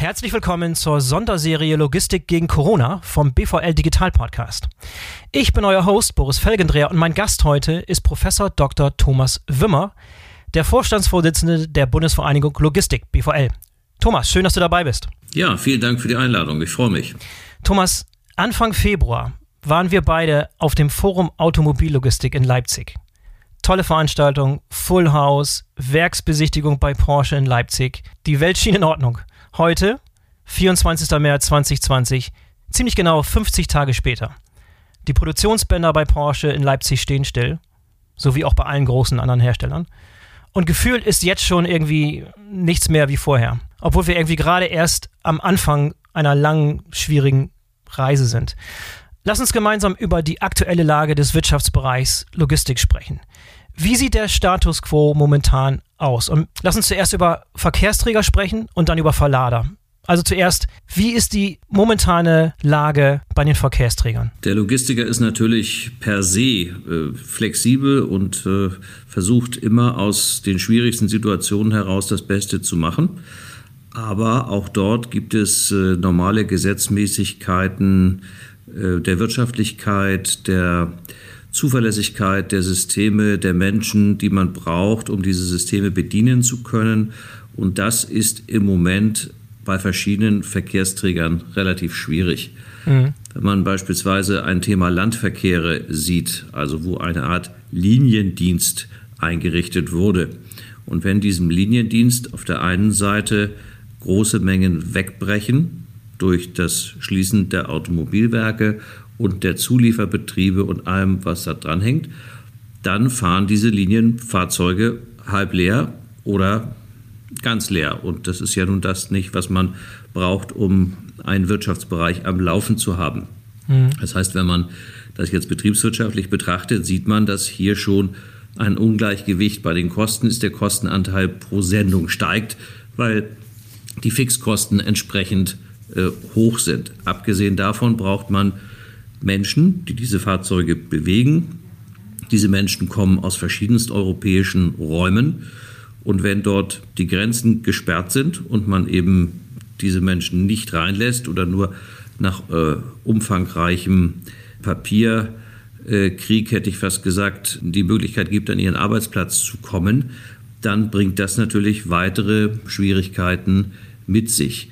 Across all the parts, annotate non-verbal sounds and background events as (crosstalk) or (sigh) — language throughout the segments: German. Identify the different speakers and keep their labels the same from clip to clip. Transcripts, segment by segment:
Speaker 1: Herzlich willkommen zur Sonderserie Logistik gegen Corona vom BVL Digital Podcast. Ich bin euer Host Boris Felgendreher und mein Gast heute ist Professor Dr. Thomas Wimmer, der Vorstandsvorsitzende der Bundesvereinigung Logistik BVL. Thomas, schön, dass du dabei bist.
Speaker 2: Ja, vielen Dank für die Einladung. Ich freue mich.
Speaker 1: Thomas, Anfang Februar waren wir beide auf dem Forum Automobillogistik in Leipzig. Tolle Veranstaltung, Full House, Werksbesichtigung bei Porsche in Leipzig. Die Welt schien in Ordnung. Heute, 24. März 2020, ziemlich genau 50 Tage später. Die Produktionsbänder bei Porsche in Leipzig stehen still, so wie auch bei allen großen anderen Herstellern. Und gefühlt ist jetzt schon irgendwie nichts mehr wie vorher, obwohl wir irgendwie gerade erst am Anfang einer langen, schwierigen Reise sind. Lass uns gemeinsam über die aktuelle Lage des Wirtschaftsbereichs Logistik sprechen. Wie sieht der Status quo momentan aus? Und lass uns zuerst über Verkehrsträger sprechen und dann über Verlader. Also zuerst, wie ist die momentane Lage bei den Verkehrsträgern?
Speaker 2: Der Logistiker ist natürlich per se äh, flexibel und äh, versucht immer aus den schwierigsten Situationen heraus das Beste zu machen. Aber auch dort gibt es äh, normale Gesetzmäßigkeiten äh, der Wirtschaftlichkeit, der Zuverlässigkeit der Systeme, der Menschen, die man braucht, um diese Systeme bedienen zu können. Und das ist im Moment bei verschiedenen Verkehrsträgern relativ schwierig. Mhm. Wenn man beispielsweise ein Thema Landverkehre sieht, also wo eine Art Liniendienst eingerichtet wurde. Und wenn diesem Liniendienst auf der einen Seite große Mengen wegbrechen durch das Schließen der Automobilwerke und der Zulieferbetriebe und allem, was da dran hängt, dann fahren diese Linienfahrzeuge halb leer oder ganz leer. Und das ist ja nun das nicht, was man braucht, um einen Wirtschaftsbereich am Laufen zu haben. Mhm. Das heißt, wenn man das jetzt betriebswirtschaftlich betrachtet, sieht man, dass hier schon ein Ungleichgewicht bei den Kosten ist. Der Kostenanteil pro Sendung steigt, weil die Fixkosten entsprechend äh, hoch sind. Abgesehen davon braucht man Menschen, die diese Fahrzeuge bewegen. Diese Menschen kommen aus verschiedensten europäischen Räumen. Und wenn dort die Grenzen gesperrt sind und man eben diese Menschen nicht reinlässt oder nur nach äh, umfangreichem Papierkrieg, äh, hätte ich fast gesagt, die Möglichkeit gibt, an ihren Arbeitsplatz zu kommen, dann bringt das natürlich weitere Schwierigkeiten mit sich.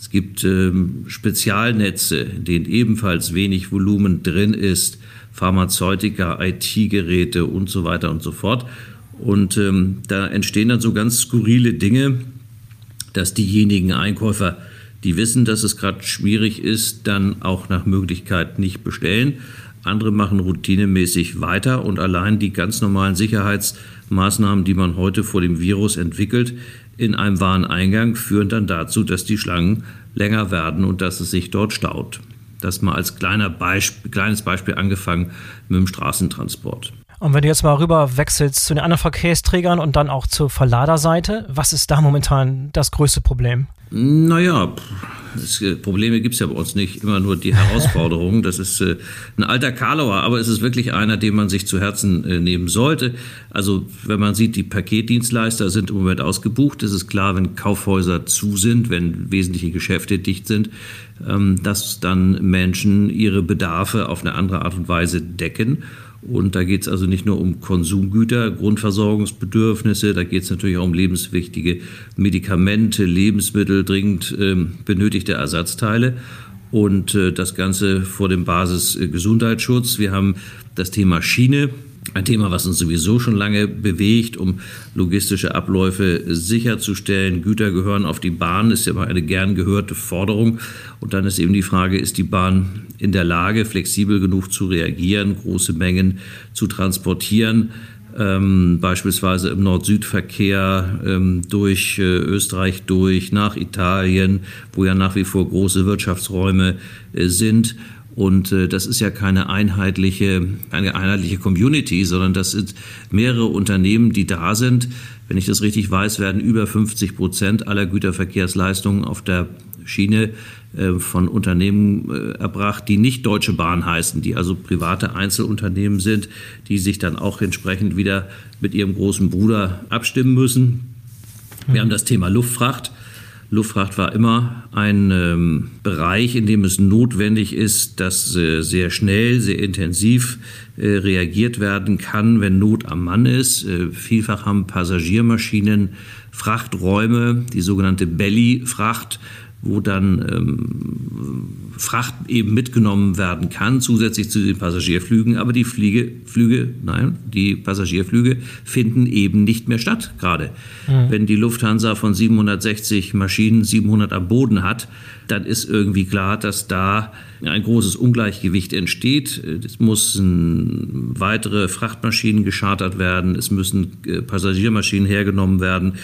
Speaker 2: Es gibt ähm, Spezialnetze, in denen ebenfalls wenig Volumen drin ist, Pharmazeutika, IT-Geräte und so weiter und so fort. Und ähm, da entstehen dann so ganz skurrile Dinge, dass diejenigen Einkäufer, die wissen, dass es gerade schwierig ist, dann auch nach Möglichkeit nicht bestellen. Andere machen routinemäßig weiter und allein die ganz normalen Sicherheitsmaßnahmen, die man heute vor dem Virus entwickelt, in einem Wareneingang führen dann dazu, dass die Schlangen länger werden und dass es sich dort staut. Das mal als kleiner Beispiel, kleines Beispiel angefangen mit dem Straßentransport.
Speaker 1: Und wenn du jetzt mal rüber wechselst zu den anderen Verkehrsträgern und dann auch zur Verladerseite, was ist da momentan das größte Problem?
Speaker 2: Naja, es, äh, Probleme gibt es ja bei uns nicht, immer nur die Herausforderungen. (laughs) Das ist äh, ein alter Karlauer, aber es ist wirklich einer, den man sich zu Herzen äh, nehmen sollte. Also wenn man sieht, die Paketdienstleister sind im Moment ausgebucht, ist es klar, wenn Kaufhäuser zu sind, wenn wesentliche Geschäfte dicht sind, ähm, dass dann Menschen ihre Bedarfe auf eine andere Art und Weise decken. Und da geht es also nicht nur um Konsumgüter, Grundversorgungsbedürfnisse, da geht es natürlich auch um lebenswichtige Medikamente, Lebensmittel, dringend äh, benötigte Ersatzteile und äh, das Ganze vor dem Basis äh, Gesundheitsschutz. Wir haben das Thema Schiene, ein Thema, was uns sowieso schon lange bewegt, um logistische Abläufe sicherzustellen. Güter gehören auf die Bahn, ist ja immer eine gern gehörte Forderung. Und dann ist eben die Frage, ist die Bahn in der Lage, flexibel genug zu reagieren, große Mengen zu transportieren? Ähm, beispielsweise im Nord-Süd-Verkehr ähm, durch äh, Österreich durch, nach Italien, wo ja nach wie vor große Wirtschaftsräume äh, sind. Und äh, das ist ja keine einheitliche, eine einheitliche Community, sondern das sind mehrere Unternehmen, die da sind. Wenn ich das richtig weiß, werden über 50 Prozent aller Güterverkehrsleistungen auf der Schiene äh, von Unternehmen äh, erbracht, die nicht Deutsche Bahn heißen, die also private Einzelunternehmen sind, die sich dann auch entsprechend wieder mit ihrem großen Bruder abstimmen müssen. Wir haben das Thema Luftfracht. Luftfracht war immer ein ähm, Bereich, in dem es notwendig ist, dass äh, sehr schnell, sehr intensiv äh, reagiert werden kann, wenn Not am Mann ist. Äh, vielfach haben Passagiermaschinen Frachträume, die sogenannte Belly-Fracht, wo dann ähm, Fracht eben mitgenommen werden kann, zusätzlich zu den Passagierflügen. Aber die Fliege, Flüge, nein, die Passagierflüge finden eben nicht mehr statt gerade. Mhm. Wenn die Lufthansa von 760 Maschinen 700 am Boden hat, dann ist irgendwie klar, dass da ein großes Ungleichgewicht entsteht. Es müssen weitere Frachtmaschinen geschartert werden, es müssen äh, Passagiermaschinen hergenommen werden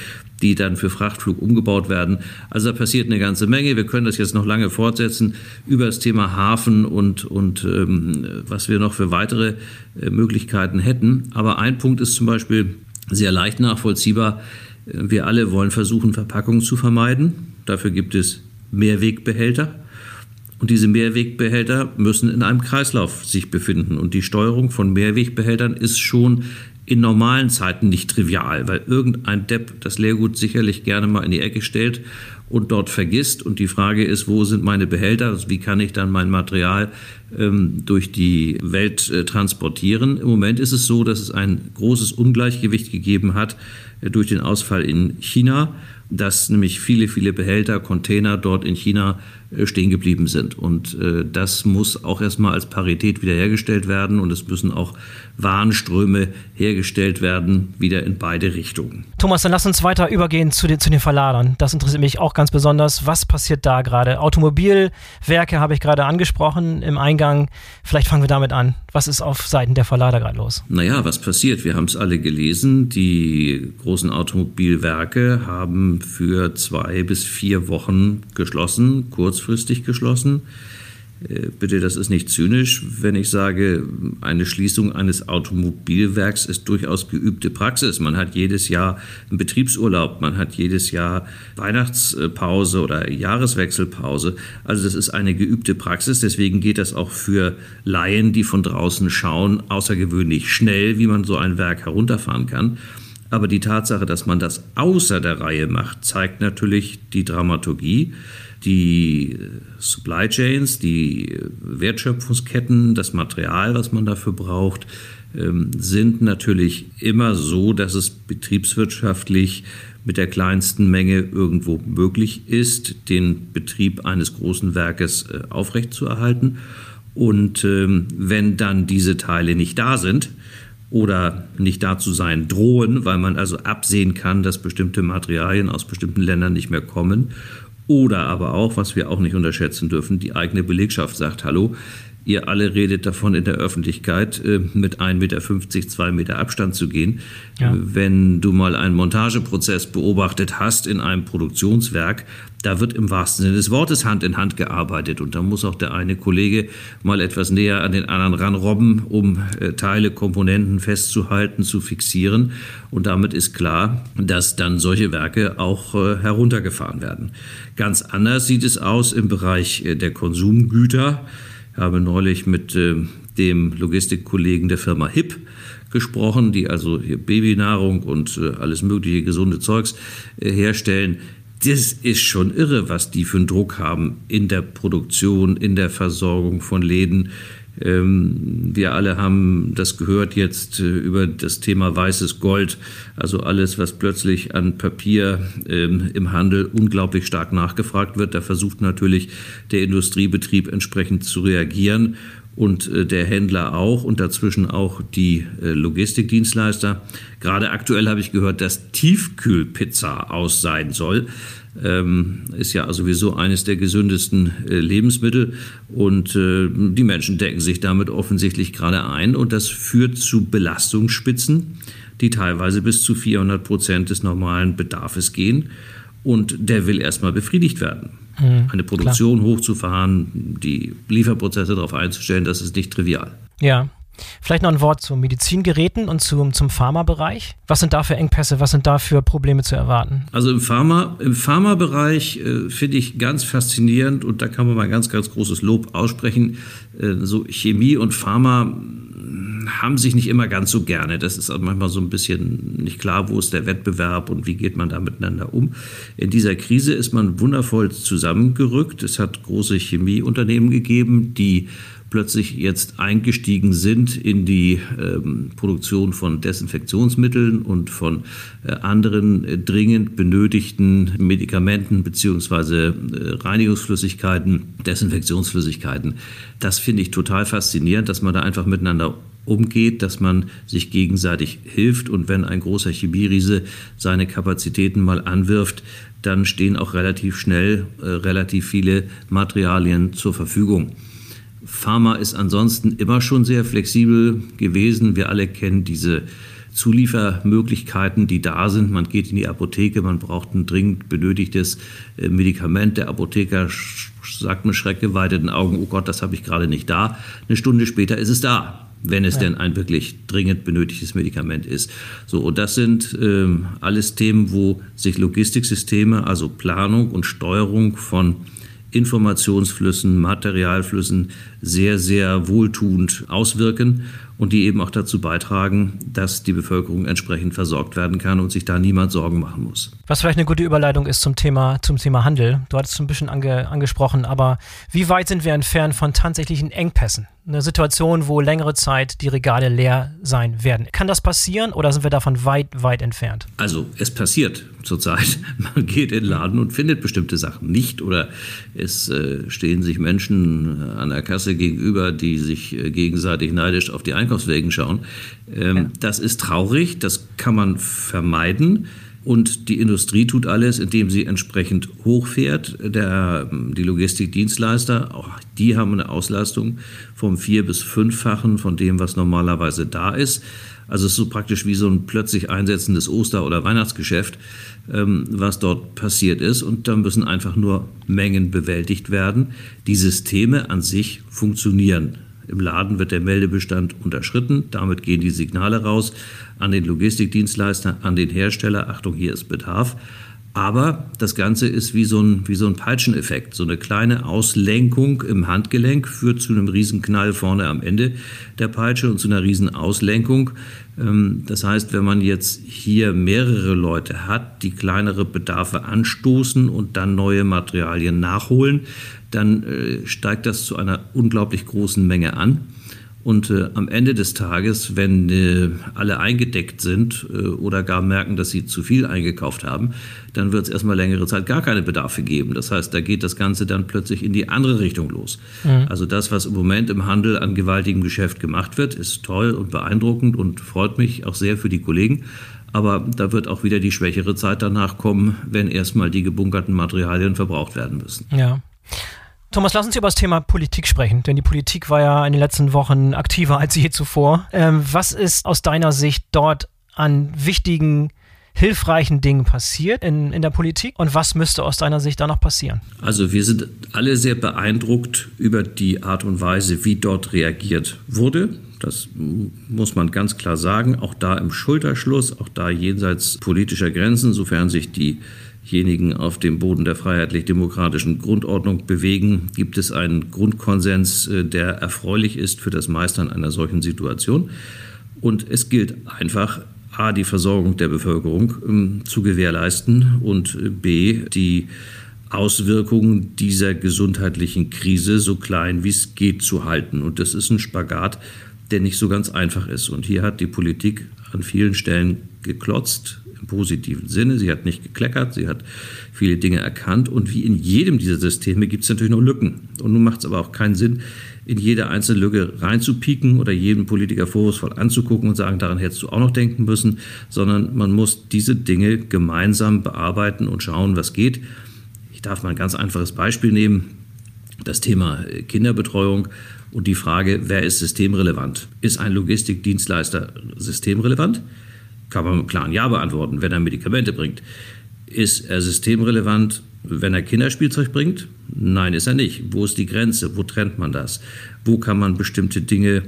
Speaker 2: die dann für Frachtflug umgebaut werden. Also da passiert eine ganze Menge. Wir können das jetzt noch lange fortsetzen über das Thema Hafen und, und ähm, was wir noch für weitere äh, Möglichkeiten hätten. Aber ein Punkt ist zum Beispiel sehr leicht nachvollziehbar. Wir alle wollen versuchen, Verpackungen zu vermeiden. Dafür gibt es Mehrwegbehälter. Und diese Mehrwegbehälter müssen in einem Kreislauf sich befinden. Und die Steuerung von Mehrwegbehältern ist schon in normalen Zeiten nicht trivial, weil irgendein Depp das Leergut sicherlich gerne mal in die Ecke stellt und dort vergisst. Und die Frage ist, wo sind meine Behälter? Wie kann ich dann mein Material ähm, durch die Welt äh, transportieren? Im Moment ist es so, dass es ein großes Ungleichgewicht gegeben hat äh, durch den Ausfall in China dass nämlich viele, viele Behälter, Container dort in China äh, stehen geblieben sind. Und äh, das muss auch erstmal als Parität wiederhergestellt werden und es müssen auch Warenströme hergestellt werden, wieder in beide Richtungen.
Speaker 1: Thomas, dann lass uns weiter übergehen zu den, zu den Verladern. Das interessiert mich auch ganz besonders. Was passiert da gerade? Automobilwerke habe ich gerade angesprochen im Eingang. Vielleicht fangen wir damit an. Was ist auf Seiten der Verlader gerade los?
Speaker 2: Naja, was passiert? Wir haben es alle gelesen. Die großen Automobilwerke haben für zwei bis vier Wochen geschlossen, kurzfristig geschlossen. Äh, bitte, das ist nicht zynisch, wenn ich sage, eine Schließung eines Automobilwerks ist durchaus geübte Praxis. Man hat jedes Jahr einen Betriebsurlaub, man hat jedes Jahr Weihnachtspause oder Jahreswechselpause. Also das ist eine geübte Praxis. Deswegen geht das auch für Laien, die von draußen schauen, außergewöhnlich schnell, wie man so ein Werk herunterfahren kann. Aber die Tatsache, dass man das außer der Reihe macht, zeigt natürlich die Dramaturgie die Supply Chains, die Wertschöpfungsketten, das Material, was man dafür braucht, ähm, sind natürlich immer so, dass es betriebswirtschaftlich mit der kleinsten Menge irgendwo möglich ist, den Betrieb eines großen Werkes äh, aufrechtzuerhalten. Und ähm, wenn dann diese Teile nicht da sind, oder nicht da zu sein drohen, weil man also absehen kann, dass bestimmte Materialien aus bestimmten Ländern nicht mehr kommen oder aber auch, was wir auch nicht unterschätzen dürfen, die eigene Belegschaft sagt, hallo, ihr alle redet davon in der Öffentlichkeit äh, mit 1,50 Meter, 2 Meter Abstand zu gehen. Ja. Wenn du mal einen Montageprozess beobachtet hast in einem Produktionswerk, da wird im wahrsten Sinne des Wortes Hand in Hand gearbeitet und da muss auch der eine Kollege mal etwas näher an den anderen ranrobben, um äh, Teile, Komponenten festzuhalten, zu fixieren und damit ist klar, dass dann solche Werke auch äh, heruntergefahren werden. Ganz anders sieht es aus im Bereich äh, der Konsumgüter. Ich habe neulich mit dem Logistikkollegen der Firma HIP gesprochen, die also hier Babynahrung und alles mögliche gesunde Zeugs herstellen das ist schon irre, was die für einen Druck haben in der Produktion, in der Versorgung von Läden. Ähm, wir alle haben das gehört jetzt äh, über das Thema weißes Gold, also alles, was plötzlich an Papier ähm, im Handel unglaublich stark nachgefragt wird. Da versucht natürlich der Industriebetrieb entsprechend zu reagieren und äh, der Händler auch und dazwischen auch die äh, Logistikdienstleister. Gerade aktuell habe ich gehört, dass Tiefkühlpizza aus sein soll. Ähm, ist ja sowieso eines der gesündesten äh, Lebensmittel und äh, die Menschen decken sich damit offensichtlich gerade ein und das führt zu Belastungsspitzen, die teilweise bis zu 400 Prozent des normalen Bedarfs gehen und der will erstmal befriedigt werden. Mhm, Eine Produktion klar. hochzufahren, die Lieferprozesse darauf einzustellen, das ist nicht trivial.
Speaker 1: Ja. Vielleicht noch ein Wort zu Medizingeräten und zum, zum Pharmabereich. Was sind da für Engpässe, was sind da für Probleme zu erwarten?
Speaker 2: Also im, Pharma, im Pharmabereich äh, finde ich ganz faszinierend und da kann man mal ganz, ganz großes Lob aussprechen. Äh, so Chemie und Pharma haben sich nicht immer ganz so gerne. Das ist manchmal so ein bisschen nicht klar, wo ist der Wettbewerb und wie geht man da miteinander um. In dieser Krise ist man wundervoll zusammengerückt. Es hat große Chemieunternehmen gegeben, die plötzlich jetzt eingestiegen sind in die ähm, Produktion von Desinfektionsmitteln und von äh, anderen äh, dringend benötigten Medikamenten beziehungsweise äh, Reinigungsflüssigkeiten, Desinfektionsflüssigkeiten. Das finde ich total faszinierend, dass man da einfach miteinander umgeht, dass man sich gegenseitig hilft und wenn ein großer Chemieriese seine Kapazitäten mal anwirft, dann stehen auch relativ schnell äh, relativ viele Materialien zur Verfügung. Pharma ist ansonsten immer schon sehr flexibel gewesen. Wir alle kennen diese Zuliefermöglichkeiten, die da sind. Man geht in die Apotheke, man braucht ein dringend benötigtes äh, Medikament. Der Apotheker sagt mit schreckgeweiteten Augen, oh Gott, das habe ich gerade nicht da. Eine Stunde später ist es da, wenn es ja. denn ein wirklich dringend benötigtes Medikament ist. So, und das sind ähm, alles Themen, wo sich Logistiksysteme, also Planung und Steuerung von Informationsflüssen, Materialflüssen sehr, sehr wohltuend auswirken und die eben auch dazu beitragen, dass die Bevölkerung entsprechend versorgt werden kann und sich da niemand Sorgen machen muss.
Speaker 1: Was vielleicht eine gute Überleitung ist zum Thema, zum Thema Handel. Du hattest es ein bisschen ange, angesprochen, aber wie weit sind wir entfernt von tatsächlichen Engpässen? Eine Situation, wo längere Zeit die Regale leer sein werden. Kann das passieren oder sind wir davon weit, weit entfernt?
Speaker 2: Also es passiert zurzeit. (laughs) Man geht in den Laden und findet bestimmte Sachen nicht oder es äh, stehen sich Menschen an der Kasse gegenüber, die sich äh, gegenseitig neidisch auf die Einkaufswegen schauen. Ähm, ja. Das ist traurig, das kann man vermeiden. Und die Industrie tut alles, indem sie entsprechend hochfährt. Der, die Logistikdienstleister, auch die haben eine Auslastung vom vier- bis fünffachen von dem, was normalerweise da ist. Also es ist so praktisch wie so ein plötzlich einsetzendes Oster- oder Weihnachtsgeschäft, ähm, was dort passiert ist. Und da müssen einfach nur Mengen bewältigt werden. Die Systeme an sich funktionieren. Im Laden wird der Meldebestand unterschritten, damit gehen die Signale raus an den Logistikdienstleister, an den Hersteller, Achtung, hier ist Bedarf. Aber das Ganze ist wie so ein, wie so ein Peitscheneffekt. So eine kleine Auslenkung im Handgelenk führt zu einem Riesenknall vorne am Ende der Peitsche und zu einer Riesenauslenkung. Ähm, das heißt, wenn man jetzt hier mehrere Leute hat, die kleinere Bedarfe anstoßen und dann neue Materialien nachholen, dann äh, steigt das zu einer unglaublich großen Menge an. Und äh, am Ende des Tages, wenn äh, alle eingedeckt sind äh, oder gar merken, dass sie zu viel eingekauft haben, dann wird es erstmal längere Zeit gar keine Bedarfe geben. Das heißt, da geht das Ganze dann plötzlich in die andere Richtung los. Mhm. Also das, was im Moment im Handel an gewaltigem Geschäft gemacht wird, ist toll und beeindruckend und freut mich auch sehr für die Kollegen. Aber da wird auch wieder die schwächere Zeit danach kommen, wenn erstmal die gebunkerten Materialien verbraucht werden müssen.
Speaker 1: Ja. Thomas, lass uns über das Thema Politik sprechen, denn die Politik war ja in den letzten Wochen aktiver als je zuvor. Ähm, was ist aus deiner Sicht dort an wichtigen hilfreichen Dingen passiert in, in der Politik und was müsste aus deiner Sicht da noch passieren?
Speaker 2: Also wir sind alle sehr beeindruckt über die Art und Weise, wie dort reagiert wurde. Das muss man ganz klar sagen. Auch da im Schulterschluss, auch da jenseits politischer Grenzen, sofern sich die diejenigen auf dem Boden der freiheitlich-demokratischen Grundordnung bewegen, gibt es einen Grundkonsens, äh, der erfreulich ist für das Meistern einer solchen Situation. Und es gilt einfach, A, die Versorgung der Bevölkerung ähm, zu gewährleisten und äh, B, die Auswirkungen dieser gesundheitlichen Krise so klein wie es geht zu halten. Und das ist ein Spagat, der nicht so ganz einfach ist. Und hier hat die Politik an vielen Stellen geklotzt, im positiven Sinne. Sie hat nicht gekleckert, sie hat viele Dinge erkannt. Und wie in jedem dieser Systeme gibt es natürlich noch Lücken. Und nun macht es aber auch keinen Sinn, in jede einzelne Lücke reinzupieken oder jeden Politiker vorwurfsvoll anzugucken und sagen, daran hättest du auch noch denken müssen, sondern man muss diese Dinge gemeinsam bearbeiten und schauen, was geht. Ich darf mal ein ganz einfaches Beispiel nehmen. Das Thema Kinderbetreuung und die Frage, wer ist systemrelevant? Ist ein Logistikdienstleister systemrelevant? Kann man mit klaren Ja beantworten, wenn er Medikamente bringt. Ist er systemrelevant, wenn er Kinderspielzeug bringt? Nein, ist er nicht. Wo ist die Grenze? Wo trennt man das? Wo kann man bestimmte Dinge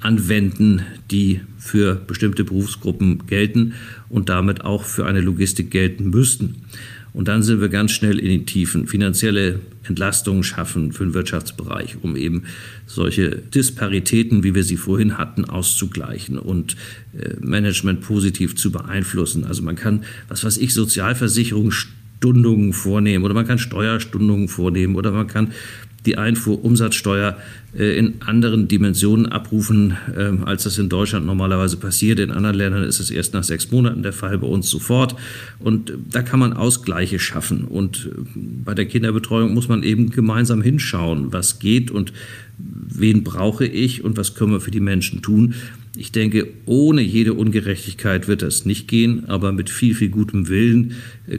Speaker 2: anwenden, die für bestimmte Berufsgruppen gelten und damit auch für eine Logistik gelten müssten? Und dann sind wir ganz schnell in den Tiefen. Finanzielle Entlastungen schaffen für den Wirtschaftsbereich, um eben solche Disparitäten, wie wir sie vorhin hatten, auszugleichen und äh, Management positiv zu beeinflussen. Also man kann, was weiß ich, Sozialversicherungsstundungen vornehmen oder man kann Steuerstundungen vornehmen oder man kann die Einfuhrumsatzsteuer äh, in anderen Dimensionen abrufen, ähm, als das in Deutschland normalerweise passiert. In anderen Ländern ist es erst nach sechs Monaten der Fall, bei uns sofort. Und äh, da kann man Ausgleiche schaffen. Und äh, bei der Kinderbetreuung muss man eben gemeinsam hinschauen, was geht und wen brauche ich und was können wir für die Menschen tun. Ich denke, ohne jede Ungerechtigkeit wird das nicht gehen, aber mit viel, viel gutem Willen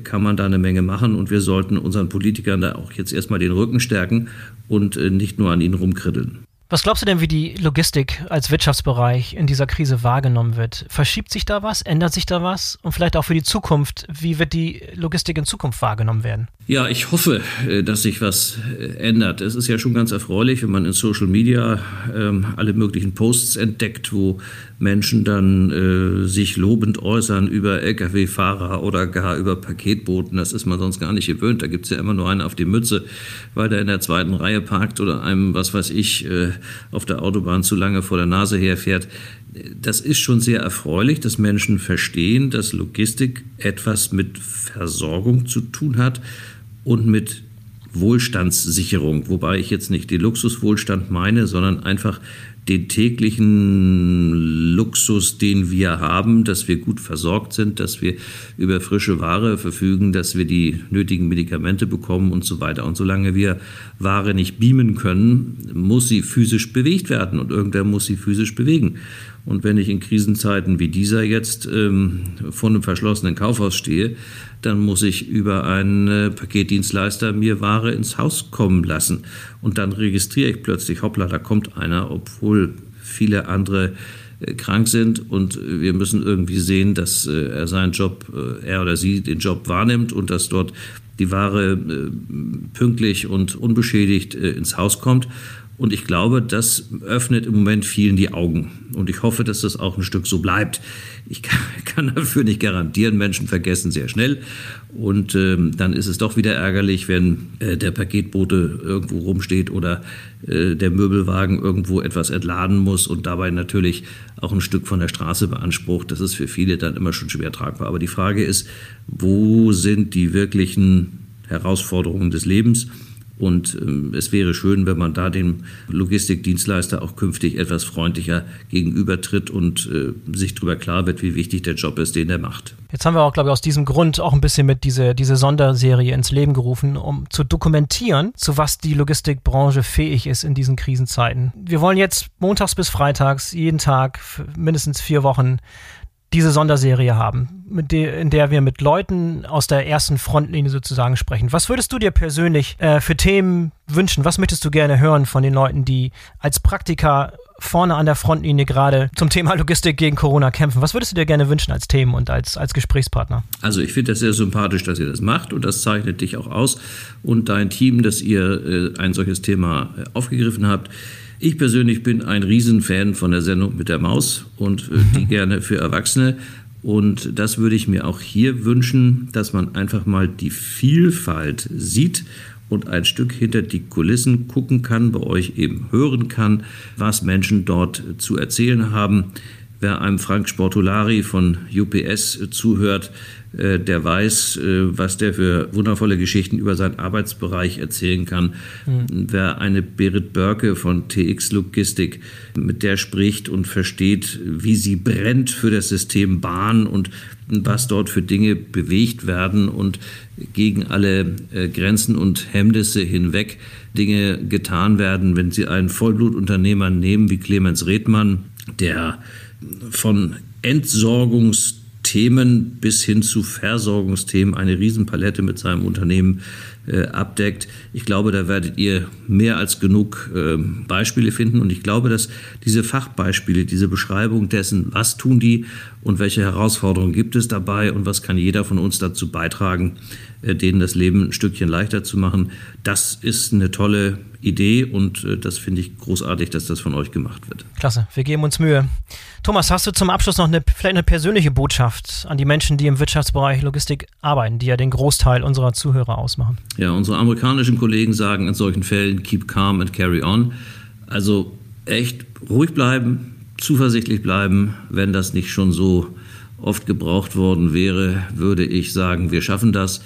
Speaker 2: kann man da eine Menge machen und wir sollten unseren Politikern da auch jetzt erstmal den Rücken stärken und äh, nicht nur an ihnen rumkriddeln.
Speaker 1: Was glaubst du denn, wie die Logistik als Wirtschaftsbereich in dieser Krise wahrgenommen wird? Verschiebt sich da was? Ändert sich da was? Und vielleicht auch für die Zukunft, wie wird die Logistik in Zukunft wahrgenommen werden?
Speaker 2: Ja, ich hoffe, äh, dass sich was äh, ändert. Es ist ja schon ganz erfreulich, wenn man in Social Media ähm, alle möglichen Posts entdeckt, wo Menschen dann äh, sich lobend äußern über Lkw-Fahrer oder gar über Paketboten. Das ist man sonst gar nicht gewöhnt. Da gibt es ja immer nur einen auf die Mütze, weil der in der zweiten Reihe parkt oder einem, was weiß ich, äh, auf der Autobahn zu lange vor der Nase herfährt. Das ist schon sehr erfreulich, dass Menschen verstehen, dass Logistik etwas mit Versorgung zu tun hat und mit Wohlstandssicherung, wobei ich jetzt nicht den Luxuswohlstand meine, sondern einfach den täglichen Luxus, den wir haben, dass wir gut versorgt sind, dass wir über frische Ware verfügen, dass wir die nötigen Medikamente bekommen und so weiter. Und solange wir Ware nicht beamen können, muss sie physisch bewegt werden und irgendwer muss sie physisch bewegen. Und wenn ich in Krisenzeiten wie dieser jetzt ähm, vor einem verschlossenen Kaufhaus stehe, dann muss ich über einen äh, Paketdienstleister mir Ware ins Haus kommen lassen. Und dann registriere ich plötzlich, hoppla, da kommt einer, obwohl viele andere äh, krank sind und wir müssen irgendwie sehen, dass äh, er seinen Job, äh, er oder sie den Job wahrnimmt und dass dort die Ware äh, pünktlich und unbeschädigt äh, ins Haus kommt. Und ich glaube, das öffnet im Moment vielen die Augen. Und ich hoffe, dass das auch ein Stück so bleibt. Ich (laughs) kann, dafür nicht garantieren, Menschen vergessen sehr schnell. Und ähm, dann ist es doch wieder ärgerlich, wenn äh, der Paketbote irgendwo rumsteht oder äh, der Möbelwagen irgendwo etwas entladen muss und dabei natürlich auch ein Stück von der Straße beansprucht. Das ist für viele dann immer schon schwer tragbar. Aber die Frage ist, wo sind die wirklichen Herausforderungen des Lebens? Und ähm, es wäre schön, wenn man da dem Logistikdienstleister auch künftig etwas freundlicher gegenübertritt und äh, sich darüber klar wird, wie wichtig der Job ist, den er macht.
Speaker 1: Jetzt haben wir auch, glaube ich, aus diesem Grund auch ein bisschen mit diese, diese Sonderserie ins Leben gerufen, um zu dokumentieren, zu was die Logistikbranche fähig ist in diesen Krisenzeiten. Wir wollen jetzt montags bis freitags jeden Tag mindestens vier Wochen diese Sonderserie haben, de in der wir mit Leuten aus der ersten Frontlinie sozusagen sprechen. Was würdest du dir persönlich äh, für Themen wünschen? Was möchtest du gerne hören von den Leuten, die als Praktiker vorne an der Frontlinie gerade zum Thema Logistik gegen Corona kämpfen? Was würdest du dir gerne wünschen als Themen und als, als Gesprächspartner?
Speaker 2: Also ich finde das sehr sympathisch, dass ihr das macht und das zeichnet dich auch aus und dein Team, dass ihr äh, ein solches Thema äh, aufgegriffen habt. Ich persönlich bin ein Riesenfan von der Sendung mit der Maus und äh, die (laughs) gerne für Erwachsene. Und das würde ich mir auch hier wünschen, dass man einfach mal die Vielfalt sieht und ein Stück hinter die Kulissen gucken kann, bei euch eben hören kann, was Menschen dort zu erzählen haben. Wer einem Frank Sportolari von UPS zuhört, äh, der weiß, äh, was der für wundervolle Geschichten über seinen Arbeitsbereich erzählen kann. Mhm. Wer eine Berit Börke von TX Logistik, mit der spricht und versteht, wie sie brennt für das System Bahn und was dort für Dinge bewegt werden und gegen alle äh, Grenzen und Hemmnisse hinweg Dinge getan werden, wenn Sie einen Vollblutunternehmer nehmen wie Clemens Redmann, der von Entsorgungs Themen bis hin zu Versorgungsthemen eine Riesenpalette mit seinem Unternehmen äh, abdeckt. Ich glaube, da werdet ihr mehr als genug äh, Beispiele finden und ich glaube, dass diese Fachbeispiele, diese Beschreibung dessen, was tun die und welche Herausforderungen gibt es dabei und was kann jeder von uns dazu beitragen, denen das Leben ein Stückchen leichter zu machen. Das ist eine tolle Idee und äh, das finde ich großartig, dass das von euch gemacht wird.
Speaker 1: Klasse, wir geben uns Mühe. Thomas, hast du zum Abschluss noch eine, vielleicht eine persönliche Botschaft an die Menschen, die im Wirtschaftsbereich Logistik arbeiten, die ja den Großteil unserer Zuhörer ausmachen?
Speaker 2: Ja, unsere amerikanischen Kollegen sagen in solchen Fällen, keep calm and carry on. Also echt ruhig bleiben, zuversichtlich bleiben. Wenn das nicht schon so oft gebraucht worden wäre, würde ich sagen, wir schaffen das.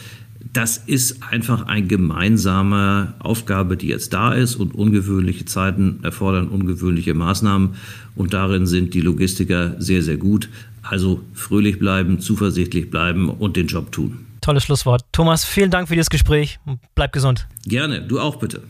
Speaker 2: Das ist einfach eine gemeinsame Aufgabe, die jetzt da ist und ungewöhnliche Zeiten erfordern ungewöhnliche Maßnahmen und darin sind die Logistiker sehr, sehr gut. Also fröhlich bleiben, zuversichtlich bleiben und den Job tun.
Speaker 1: Tolles Schlusswort. Thomas, vielen Dank für dieses Gespräch und bleib gesund.
Speaker 2: Gerne, du auch bitte.